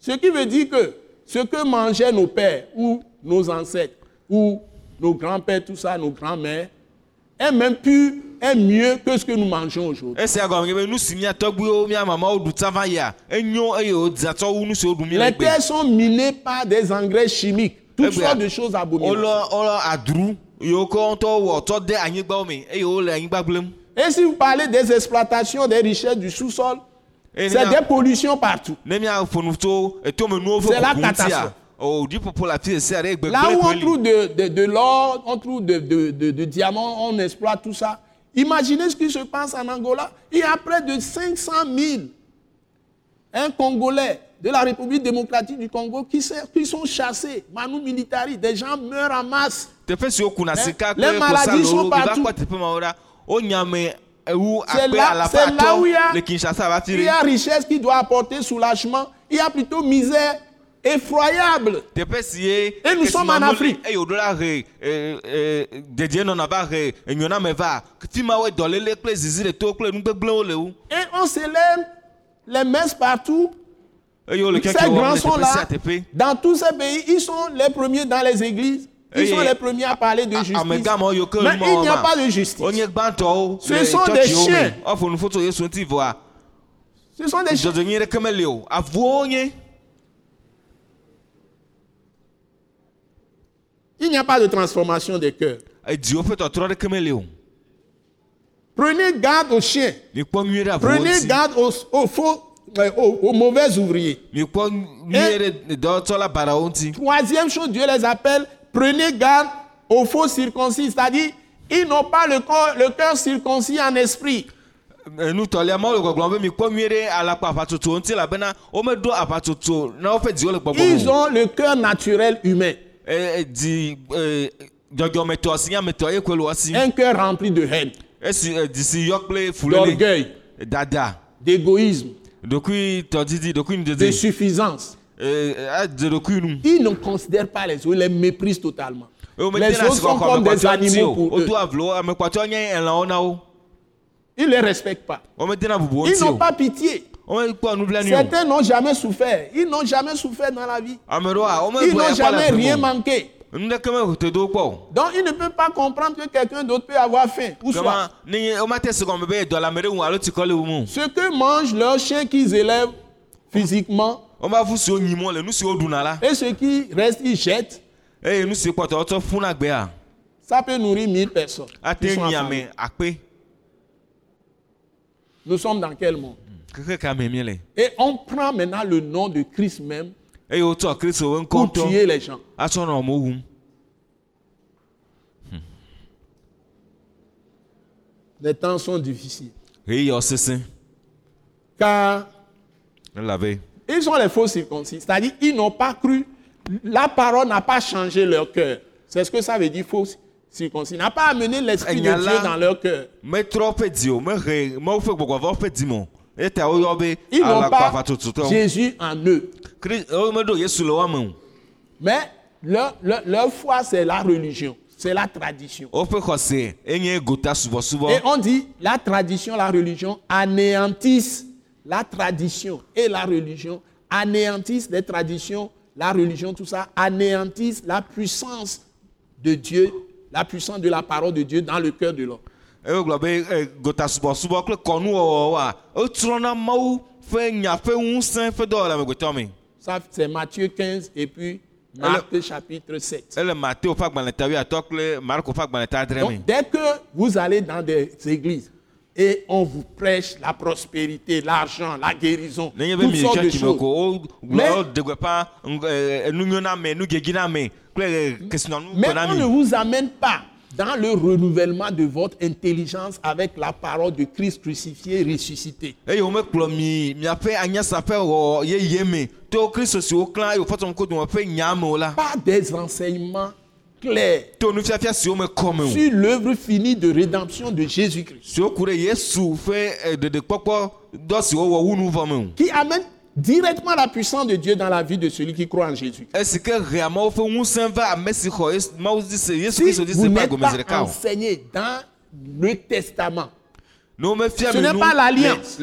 Ce qui veut dire que ce que mangeaient nos pères ou nos ancêtres ou nos grands-pères, tout ça, nos grands-mères, est même plus, est mieux que ce que nous mangeons aujourd'hui. Les terres sont minées par des engrais chimiques, toutes Eh sortes de choses abominables. Et si vous parlez des exploitations des richesses du sous-sol, c'est des pollutions partout. C'est la catastrophe. o ɖiƒoƒo le afi sia sia ɖe Là où on trouve de, de, de l'or, on trouve de diamants, on exploite tout ça. Imaginez ce qui se passe en Angola. Il y a près de 500 000 un Congolais de la République démocratique du Congo qui, sont chassés, Manu Militari, des gens meurent en masse. les maladies sont partout. C'est là, là où il y a, il y a richesse qui doit apporter soulagement. Il y a plutôt misère effroyable. Et nous sommes en Afrique. eh, eh, Et on célèbre les messes partout. wole Ces grands sont là. Dans tous ces pays, ils sont les premiers dans les églises. Ils Et- sont les premiers à parler de a- justice. amegã mawo yiwo ke Mais il n'y a pas de justice. Ce sont des chiens. Ce sont des chiens. Il n'y a pas de transformation meli o Prenez garde aux chiens. Prenez garde aux, aux faux, euh, aux, aux mauvais ouvriers. Troisième chose, Dieu les appelle, prenez garde aux faux circoncis. C'est-à-dire, ils n'ont pas le, corps, le cœur circoncis en esprit. Ils ont le cœur naturel humain. Eh, eh, eh, Un cœur rempli de haine, d'orgueil, dada. D'égoïsme, de suffisance. Ils ne considèrent pas les autres, ils les méprisent totalement. Les autres sont comme des animaux o pour eux. Ils ne les respectent pas. Ils n'ont o pas pitié. Certains n'ont jamais souffert. Ils n'ont jamais souffert dans la vie. ɖewoa Ils n'ont jamais rien manqué. Donc ils ne peuvent pas comprendre que quelqu'un d'autre peut avoir faim ou mu Ce que mangent leurs chiens qu'ils élèvent physiquement, et ceux qui restent, ils jettent. gbea Ça peut nourrir 1000 personnes. Nous sommes dans quel monde? Et on prend maintenant le nom de Christ même pour tuer les gens. Les temps sont difficiles. Car ils sont les faux circoncis. C'est-à-dire ils n'ont pas cru. La parole n'a pas changé leur cœur. C'est ce que ça veut dire faux circoncis. N'a pas amené l'esprit de Dieu dans leur cœur. Ils n'ont pas Jésus en eux. Kri- womeɖo yesu le woame o Mais leur, leur- leur foi, c'est la religion. C'est la tradition. Et on dit la tradition, la religion anéantissent la tradition et la religion anéantissent les traditions, la religion, tout ça anéantissent la puissance de Dieu, la puissance de la parole de Dieu dans le cœur de l'homme. Be eh, kple mawu ƒe nya ƒe ŋusẽ ƒe me Ça, c'est Matthieu 15 et puis Marc chapitre 7. ele mateo ƒe agbalẽ ta wuiatɔ kple marko ƒe agbalẽ ta adre me Donc, dès que vous allez dans des églises et on vous prêche la prospérité, l'argent, la guérison, toutes sortes de choses, Mais- on ne vous amène pas dans le renouvellement de votre intelligence avec la parole de Christ crucifié et ressuscité. Pas des enseignements clairs. Sur l'œuvre finie de rédemption de Jésus-Christ. Qui amène directement la puissance de Dieu dans la vie de celui qui croit en Jésus. si vous n'êtes pas enseigné dans le testament, Ce n'est pas l'alliance.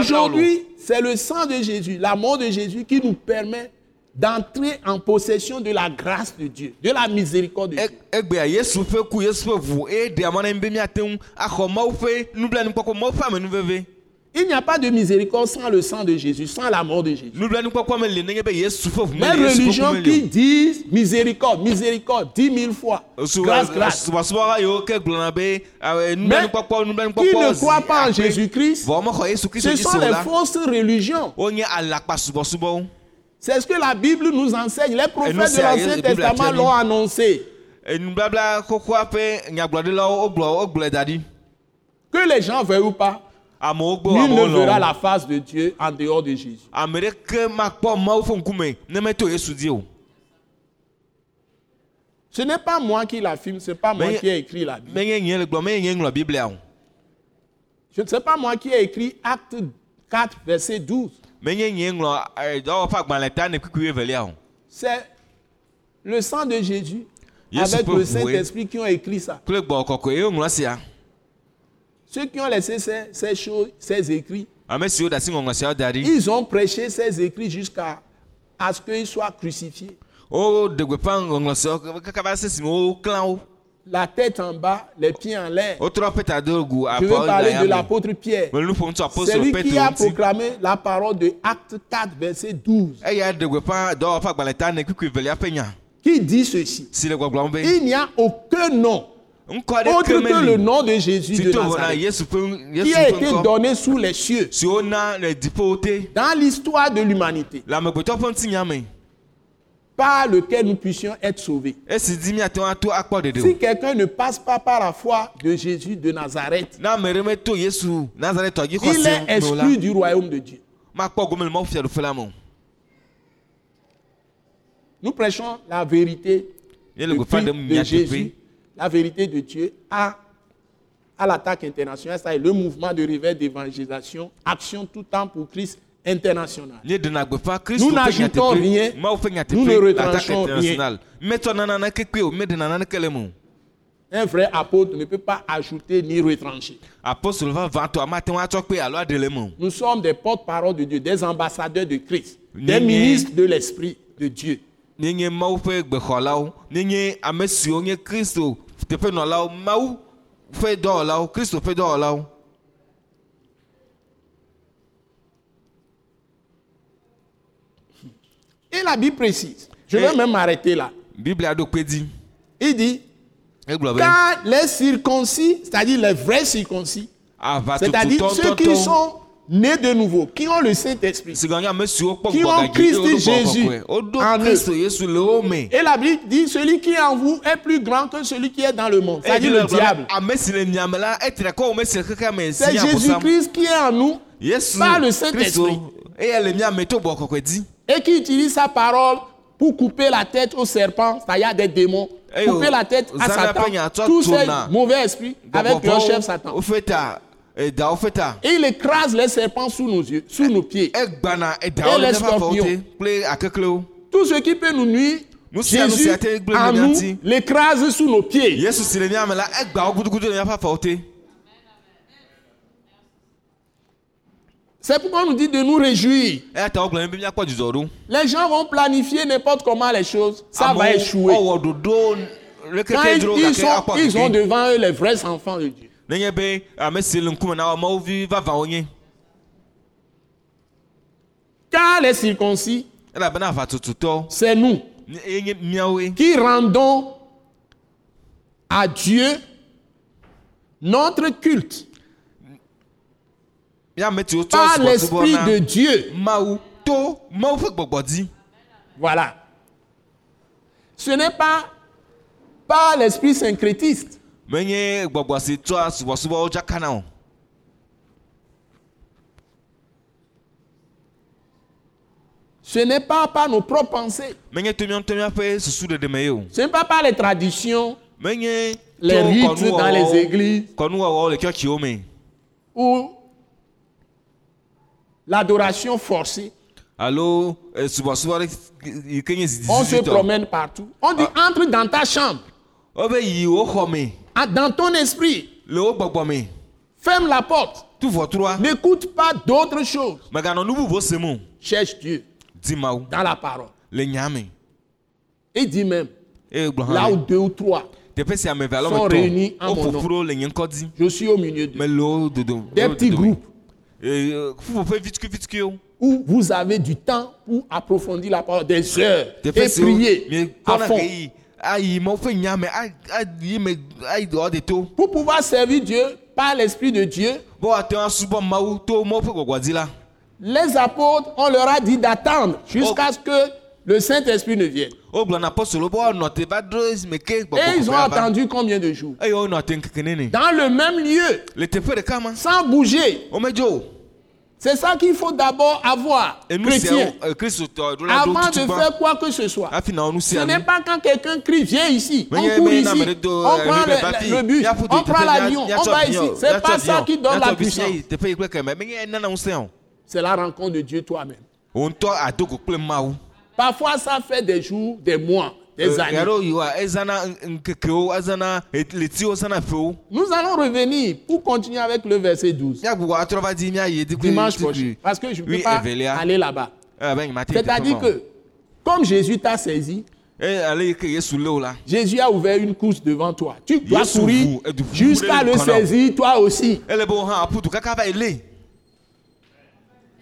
aujourd'hui, c'est le sang de Jésus, la mort de Jésus qui nous permet d'entrer en possession de la grâce de Dieu, de la miséricorde de Dieu. Il n'y a pas de miséricorde sans le sang de Jésus, sans la mort de Jésus. Les religions qui disent miséricorde, miséricorde, dix mille fois, grâce, grâce, nublanuikpɔkpɔ qui ne croient pas en. Jésus-Christ, ce sont les fausses religions. C'est ce que la Bible nous enseigne. Les prophètes de l'Ancien Testament l'ont annoncé. Que les gens veuillent ou pas, nul ne verra la face de Dieu en dehors de Jésus. ame ɖeke makpɔ mawu ƒe ŋkume ne meto yesu di o Ce n'est pas moi qui l'affirme, ce n'est pas moi qui ai écrit la Bible. o Ce n'est pas moi qui ai écrit Acte 4, verset 12. menye nye ŋlɔ eh, dɔwɔƒe agbalẽ ta ne kukui evelia o C'est le sang de Jésus avec le. Saint-Esprit qui ont écrit ça. kple gbɔ kɔkɔe ye ŋlɔ sia Ceux qui ont laissé ces, ces choses, ces écrits, ɖi ils ont prêché ces écrits jusqu'à à ce qu'ils soient crucifiés. wo La tête en bas, les pieds en l'air. Je veux parler de l'apôtre Pierre. C'est lui qui a proclamé la parole de Acte 4, verset 12, eya ɖe gbeƒã dɔwɔƒe agbalẽ ta ne kukui evelia ƒe nya qui dit ceci? Il n'y a aucun nom autre que le nom de Jésus de Nazareth, qui a été donné sous les cieux. Dans l'histoire de l'humanité, par lequel nous puissions être sauvés. Si quelqu'un ne passe pas par la foi de Jésus de Nazareth, il est exclu du royaume de Dieu. Nous prêchons la vérité de, Jésus, la vérité de Dieu à, à l'attaque internationale, c'est le mouvement de réveil d'évangélisation, action tout temps pour Christ international. Nous n'ajoutons rien, nous ne retranchons o Un vrai apôtre ne peut pas ajouter ni retrancher. Nous sommes des porte-parole de Dieu, des ambassadeurs de Christ, des ministres de l'Esprit de Dieu. Et la Bible précise. Je vais même m'arrêter là. Bible Il dit car les circoncis, c'est-à-dire les vrais circoncis, c'est-à-dire ceux qui sont nés de nouveau, qui ont le Saint-Esprit. Qui ont Christ Jésus en eux. Et la Bible dit, celui qui est en vous est plus grand que celui qui est dans le monde, c'est-à-dire le diable. C'est Jésus-Christ qui est en nous par le Saint-Esprit. dzi et qui utilise sa parole pour couper la tête au serpent, c'est-à-dire des démons, Eh couper yo, la tête à Satan, tous ces mauvais esprits avec leur chef Satan. Ta Et il écrase les serpents sous nos yeux, sous nos pieds. Et le les miaƒe afɔwo scorpions. Tout ce qui peut nous nuire, Jésus en nous l'écrase sous nos pieds. C'est pourquoi on nous dit de nous réjouir. Les gens vont planifier n'importe comment les choses. Ça va échouer. Quand keke ils, sont, ont devant eux les vrais enfants de Dieu. Nenye be ame si le ŋkume na wo amewo vi vavawo nye Car les circoncis, elabena c'est nous eye nye miawoe qui rendons à Dieu notre culte miame tiwo tsɔ par l'Esprit de Dieu. mawu to mawu ƒe gbɔgbɔ dzi Voilà. Ce n'est pas par l'Esprit syncrétiste. Menye gbɔgbɔ si tsɔa subɔsubɔwo dzaka na o. Ce n'est pas par nos propres pensées. Ce n'est pas par les traditions, les rites dans les églises. ou l'adoration forcée. eh, On se promène partout. On dit entre dans ta chambre, ah, dans ton esprit. Ferme la porte. N'écoute pas d'autres choses. Cherche Dieu. Dans la parole. Il dit même, gblɔ là où deux ou trois, sont réunis en mon je suis au milieu d'eux. Des petits groupes. Eh, où vous avez du temps pour approfondir la parole, des heures, et prier à fond. Ayi ayi ayi dɔ de to Pour pouvoir servir Dieu par l'Esprit de Dieu, to la les apôtres, on leur a dit d'attendre jusqu'à ce que le Saint-Esprit ne vienne. na ke Et ils ont attendu combien de jours? Ŋkeke nene Dans le même lieu, le sans bouger. womedzo o C'est ça qu'il faut d'abord avoir, chrétien, ɖo avant de faire quoi que ce soit. nu Ce n'est pas quand quelqu'un crie, viens ici, on court ici, on do, prend le, le- bus, on prend l'avion, on va ici. C'est pas miatsɔ ça qui donne la puissance. o C'est la rencontre de Dieu toi-même. Parfois, ça fait des jours, des mois, des années. ƒewo Nous allons revenir pour continuer avec le verset 12. míagbugbɔ atrɔ va dzi míayi dikpe Dimanche prochain. Parce que je ne peux pas aller là-bas. nyima te C'est-à-dire que, comme Jésus t'a saisi, e ale yi ke yesu lé o la Jésus a ouvert une course devant toi. Tu dois courir du- vous jusqu'à le saisir toi aussi. ele be wo hã aƒudu kaka va yi lé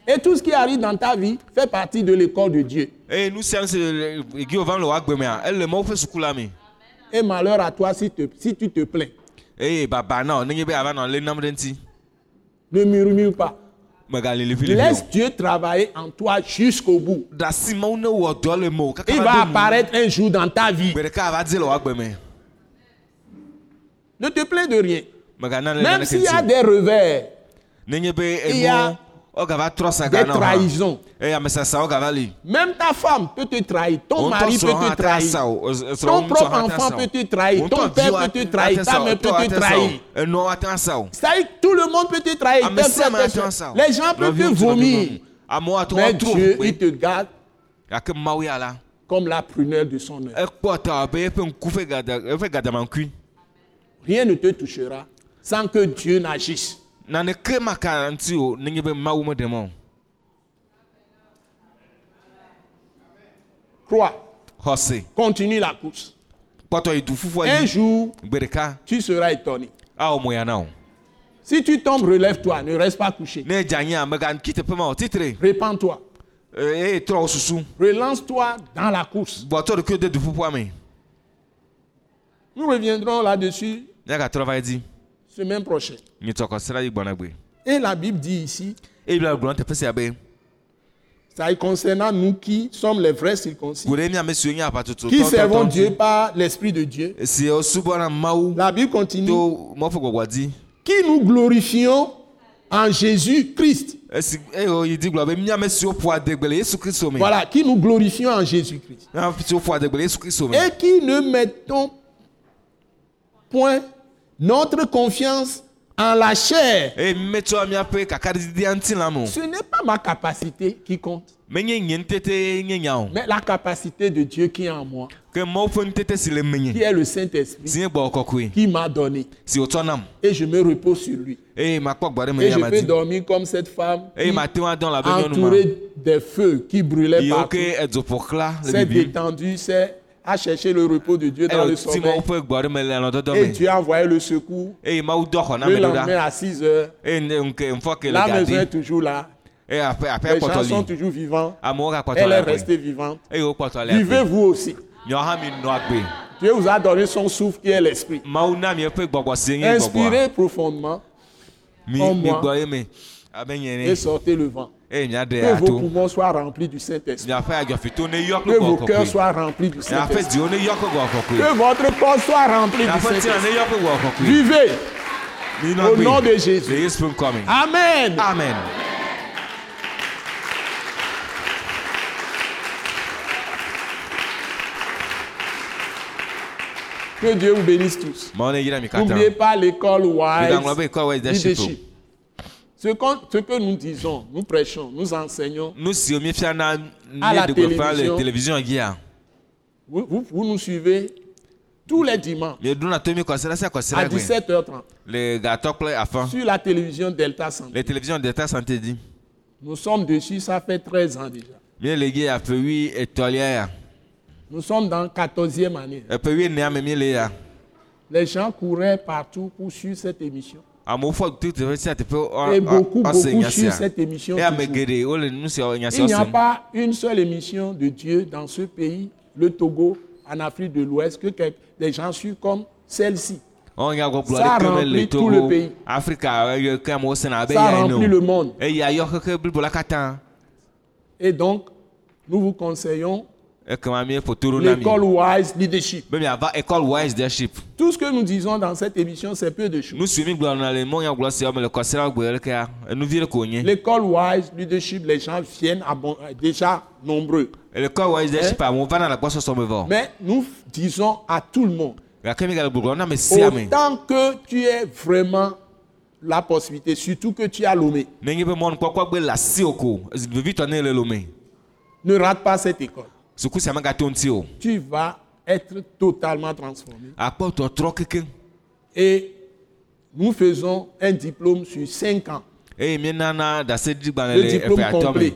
Et tout ce qui arrive dans ta vie fait partie de l'école de Dieu. Et malheur à toi si, te- si tu te plains. ŋuti Ne murmure pas. Laisse Dieu travailler en toi jusqu'au bout. Il va apparaître un jour dans ta vie. Ne te plains de rien. Même s'il y a des revers, Il y a des hã trahisons. gava li Même ta femme peut te trahir, ton mari ŋutɔ peut srɔ̃ hã te trahir, ton propre enfant peut te trahir, ton père peut te trahir, ta mère peut te trahir. o. C'est-à-dire tout le monde peut te trahir. O. soeurs. Les gens peuvent te vomir. Mais Dieu, il te garde comme la prunelle de son œil. gadamaŋkui Rien ne te touchera sans que Dieu n'agisse. Naneke maka ŋuti o mawu Crois, continue la course. Un jour, tu seras étonné. na Si tu tombes, relève-toi, ne reste pas couché. Répands-toi. wo susu Relance-toi dans la course. Nous reviendrons là-dessus semaine prochaine. Et la Bible dit ici, ça y concernant nous qui sommes les vrais circoncis, qui servons Dieu par l'Esprit de Dieu. La Bible continue, qui nous glorifions en Jésus-Christ. kristo me Voilà, qui nous glorifions en Jésus-Christ. me Et qui ne mettons point notre confiance en la chair. o Ce n'est pas ma capacité qui compte, mais la capacité de Dieu qui est en moi, qui est le Saint-Esprit, qui m'a donné. Et je me repose sur lui. me Et je peux dormir comme cette femme eye qui, entourée des feux qui brûlaient partout, s'est détendue, s'est a cherché le repos de Dieu dans le sommeil. me le alɔdɔdɔ Et Dieu a envoyé le secours. na Le lendemain à 6 heures, le la maison est toujours là. aƒea Les gens sont toujours vivants. gakpɔtɔ Elle le est restée vivante. eye wo kpɔtɔ le Vivez aƒe vous aussi. Dieu vous a donné son souffle qui est l'esprit. Inspirez profondément mi en mi moi. gbɔ ye me abe nye et sortez le vent. Que vos poumons soient remplis du Saint-Esprit. Que vos cœurs soient remplis du Saint-Esprit. Que votre corps soit rempli du Saint-Esprit. Vivez au nom de Jésus. Amen. amen. Que Dieu vous bénisse tous. N'oubliez pas l'école Wise Leadership. Ce, que nous disons, nous prêchons, nous enseignons, na À la télévision. vous, vous- vous nous suivez tous les dimanches à kɔsira gbe 17h30 le gatɔ kple afɔ sur la télévision Delta Santé. d'état santé dzi Nous sommes dessus, ça fait 13 ans déjà. Nous sommes dans 14e année. Les gens couraient partout pour suivre cette émission. Amewo fɔ to teƒe sia teƒe Et ɔ- beaucoup, ɔ- ɔse beaucoup nya suivent sia cette émission. eye ame toujours. geɖe wole nu sia nya Il n'y a pas une seule émission de Dieu dans ce pays, le Togo, en Afrique de l'Ouest, que des gens suivent comme celle-ci. Ça remplit mele tout le togo pays. Ça ya ene remplit le monde. katã Et donc, nous vous conseillons l'école Wise Leadership. be miava école wise leadership. Tout ce que nous disons dans cette émission, c'est peu de choses. L'école Wise Leadership, les gens viennent déjà nombreux. vɔ Mais nous disons à tout le monde, autant que tu es vraiment la possibilité, surtout que tu as lome ne rate pas cette école. Tu vas être totalement transformé. Et nous faisons un diplôme sur 5 ans. daseɖigbalẽ Le diplôme complet.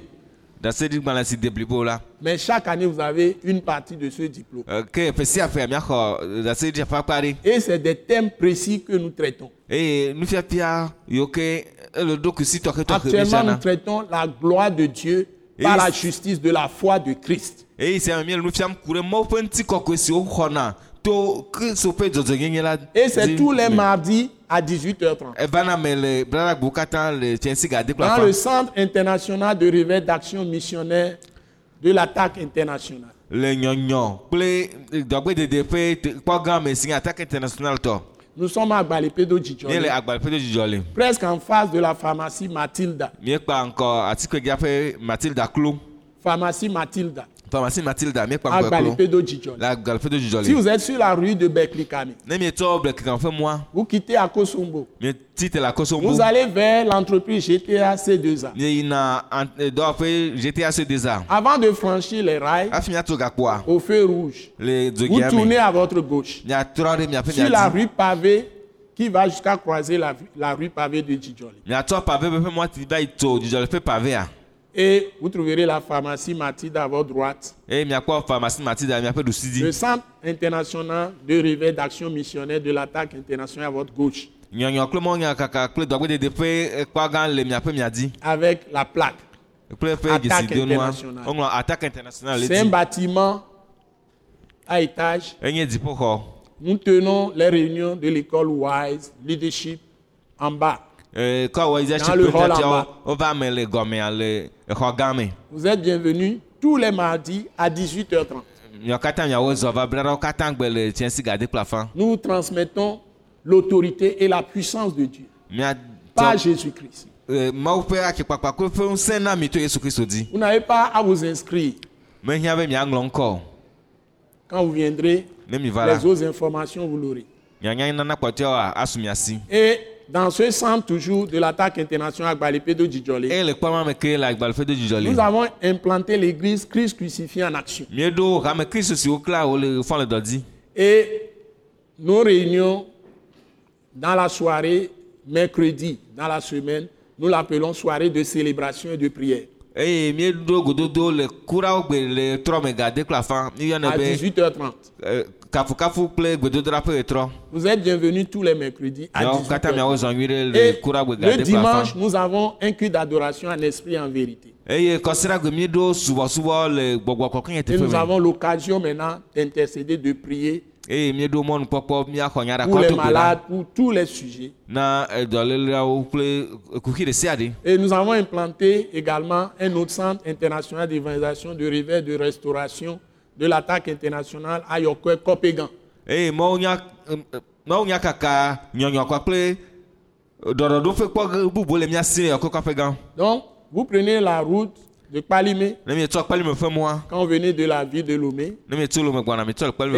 Mais chaque année, vous avez une partie de ce diplôme. Eh, Et c'est des thèmes précis que nous traitons. Actuellement, nous traitons la gloire de Dieu par la justice de la foi de Christ. Eye sia me miele nu fiam ku ɖe mawu ƒe ŋutikɔkɔe siwo xɔna to kristo ƒe dzɔdzɔnyenye la Et c'est tous les mardis à 18h30. evana me le bladagbo katã le tiɛnsi gade kple Dans le afa Centre international de réveil d'action missionnaire de l'attaque internationale. le nyɔnyɔ kple dɔgbedede ƒe te- kpɔ gã me si attaque international tɔ Nous sommes à dzidzɔ le presque en face de la pharmacie Matilda. Pharmacie Matilda, ŋkɔ klo Balipedo Djidjoli. le agbalẽ ƒe dzidzɔ Si vous êtes sur la rue de ƒe mɔa vous quittez à Kosombo, mieti te le akɔsombo vous allez vers l'entreprise GTA C2A. mieyina an- eh, dɔwɔƒe gta se deza Avant de franchir les rails, hafi miato gakpoa au feu rouge, le vous dzogia tournez à votre gauche. Sur la rue pavée qui va jusqu'à croiser la, la rue pavée de Djidjoli. miatrɔ pave be ƒe mɔti va yi tso dzidzɔ le ƒe pavea Et vous trouverez la pharmacie Matilda à votre droite. eye miakpɔ pharmacie matilda miaƒe ɖusi Le centre international de réveil d'action missionnaire de l'attaque internationale à votre gauche, avec la plaque. Attaque internationale. attaque C'est un bâtiment à étage. Nous tenons les réunions de l'école Wise Leadership en bas. Vous êtes bienvenus tous les mardis à 18h30. miawo katã miawo zɔ va bla ɖa wo katã gbe le tiɛsi gade kple afã Nous transmettons l'autorité et la puissance de Dieu par miatsɔ Jésus-Christ. dzi Vous n'avez pas à vous inscrire. Quand vous viendrez, les autres informations, vous l'aurez. Et dans ce centre toujours de l'attaque internationale Agbalépé de Djidjolé, nous avons implanté l'église Christ crucifié en action. Et nos réunions dans la soirée, mercredi, dans la semaine, nous l'appelons soirée de célébration et de prière. À be 18h30. Eh, kafukafu kple gbedodoɖa ƒe ɣetrɔ Vous êtes bienvenus tous les mercredis à miawo katã miawo 18h30. zɔ nyui ɖe le Et kura gbe le gade kple dimanche, nous avons un culte d'adoration en esprit et en vérité. eye kɔsiɖa gbe mieɖo subɔsubɔ le gbɔgbɔ kɔkɔ nye Et nous avons l'occasion maintenant d'intercéder, de prier eye mieɖo mɔnukpɔkpɔ miaxɔ nya pour les malades, pour tous les sujets. na dɔléleawo kple kuxi ɖe sia ɖe Et nous avons implanté également un autre centre international d'évangélisation, de réveil, de restauration de l'attaque internationale à Yokwe Kopégan. eye nyɔnyɔ kpakple bubu le le gã Donc, vous prenez la route de Palimé ne quand vous venez de la ville de Lomé. ne gbɔna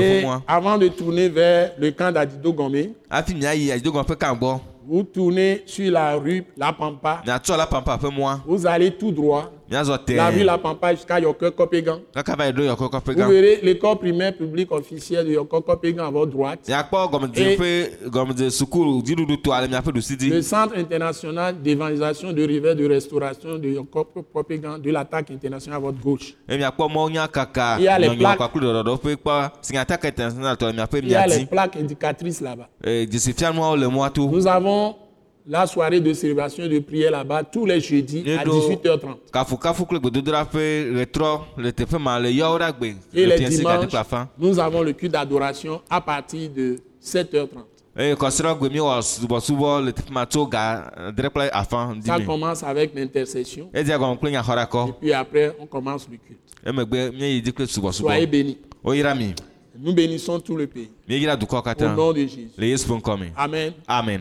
Et avant de tourner vers le camp d'Adido Gomé, hafi ƒe gbɔ vous tournez sur la rue La Pampa. la Vous allez tout droit, la rue tɛ La Pampa jusqu'à Yokwe Kopégan. Vous verrez l'école primaire publique officielle de Yokwe Kopégan à votre droite. toa le Centre international d'évangélisation, de réveil, de restauration de Yokwe Kopégan de l'attaque internationale à votre gauche. Il y a les plaques. Il y a les plaques indicatrices là-bas. Nous avons la soirée de célébration et de prière là-bas tous les jeudis à Edo. 18h30. kafukafu kple gbedodoɖa ƒe ɣetrɔ le teƒe ma le yɔwo ɖa gbe Et le les dimanches, nous avons le culte d'adoration à partir de 7h30. eye kɔsiɖɔ gbe miewɔ subɔsubɔ le teƒe ma tso ga adre kple afã Ça commence avec l'intercession. nyaxɔɖakɔ Puis après, on commence le culte. kple Soyez bénis. Nous bénissons tout le pays. Au nom de Jésus. Amen. amen